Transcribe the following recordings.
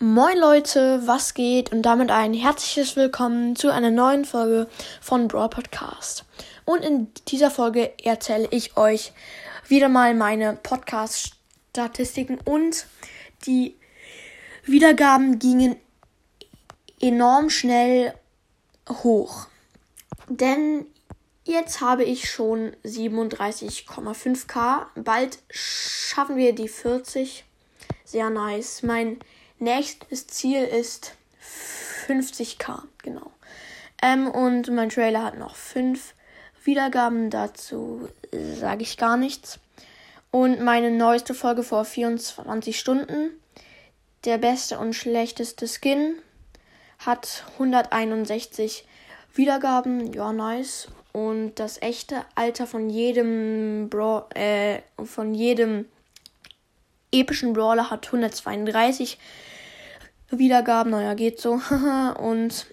Moin Leute, was geht? Und damit ein herzliches Willkommen zu einer neuen Folge von Brawl Podcast. Und in dieser Folge erzähle ich euch wieder mal meine Podcast-Statistiken und die Wiedergaben gingen enorm schnell hoch. Denn jetzt habe ich schon 37,5k. Bald schaffen wir die 40. Sehr nice. Mein Nächstes Ziel ist 50k, genau. Ähm, und mein Trailer hat noch 5 Wiedergaben, dazu sage ich gar nichts. Und meine neueste Folge vor 24 Stunden, der beste und schlechteste Skin, hat 161 Wiedergaben, ja nice. Und das echte Alter von jedem Bra äh, von jedem epischen Brawler hat 132 Wiedergaben. Naja, geht so. Und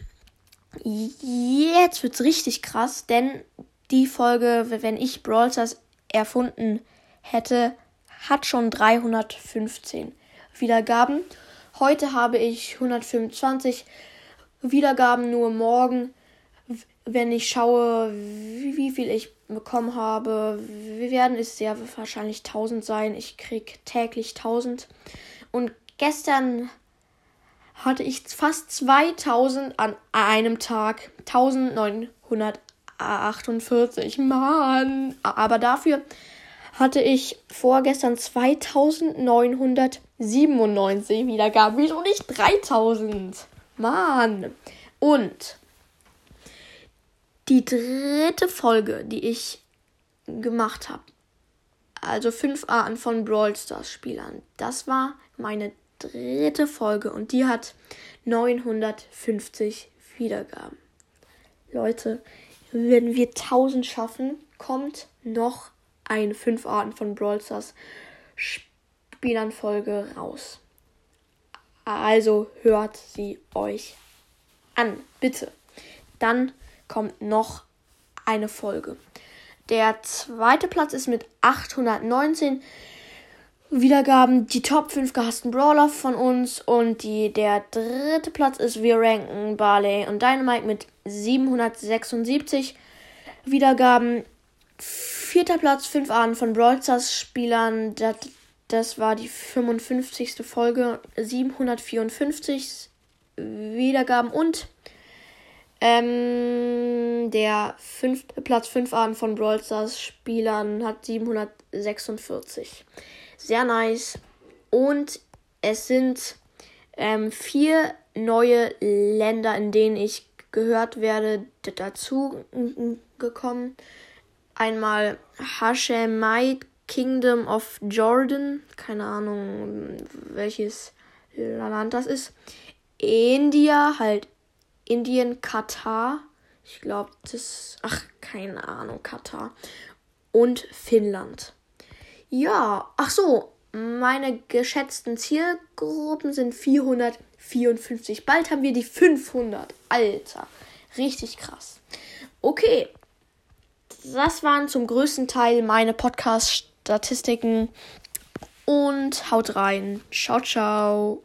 jetzt wird's richtig krass, denn die Folge, wenn ich Brawl Stars erfunden hätte, hat schon 315 Wiedergaben. Heute habe ich 125 Wiedergaben nur morgen, wenn ich schaue, wie viel ich bekommen habe. Wir werden es sehr wahrscheinlich 1000 sein. Ich krieg täglich 1000. Und gestern hatte ich fast 2000 an einem Tag. 1948. Mann. Aber dafür hatte ich vorgestern 2997 Wiedergaben. Wieso nicht 3000? Mann. Und die dritte Folge, die ich gemacht habe. Also fünf Arten von Brawl Stars Spielern. Das war meine dritte Folge und die hat 950 Wiedergaben. Leute, wenn wir 1000 schaffen, kommt noch eine 5 Arten von Brawl Stars Spielern Folge raus. Also hört sie euch an, bitte. Dann kommt noch eine Folge. Der zweite Platz ist mit 819 Wiedergaben die Top 5 gehassten Brawler von uns und die, der dritte Platz ist wir ranken Barley und Dynamite mit 776 Wiedergaben. Vierter Platz 5 Arten von Brawl Stars Spielern. Das, das war die 55. Folge. 754 Wiedergaben und ähm, der fünfte Platz 5 Arten von Brawl Stars Spielern hat 746 sehr nice. Und es sind ähm, vier neue Länder, in denen ich gehört werde, dazu gekommen. Einmal Hashemite Kingdom of Jordan. Keine Ahnung, welches Land das ist. India, halt Indien, Katar. Ich glaube, das. Ach, keine Ahnung, Katar. Und Finnland. Ja, ach so, meine geschätzten Zielgruppen sind 454. Bald haben wir die 500. Alter, richtig krass. Okay, das waren zum größten Teil meine Podcast-Statistiken. Und haut rein. Ciao, ciao.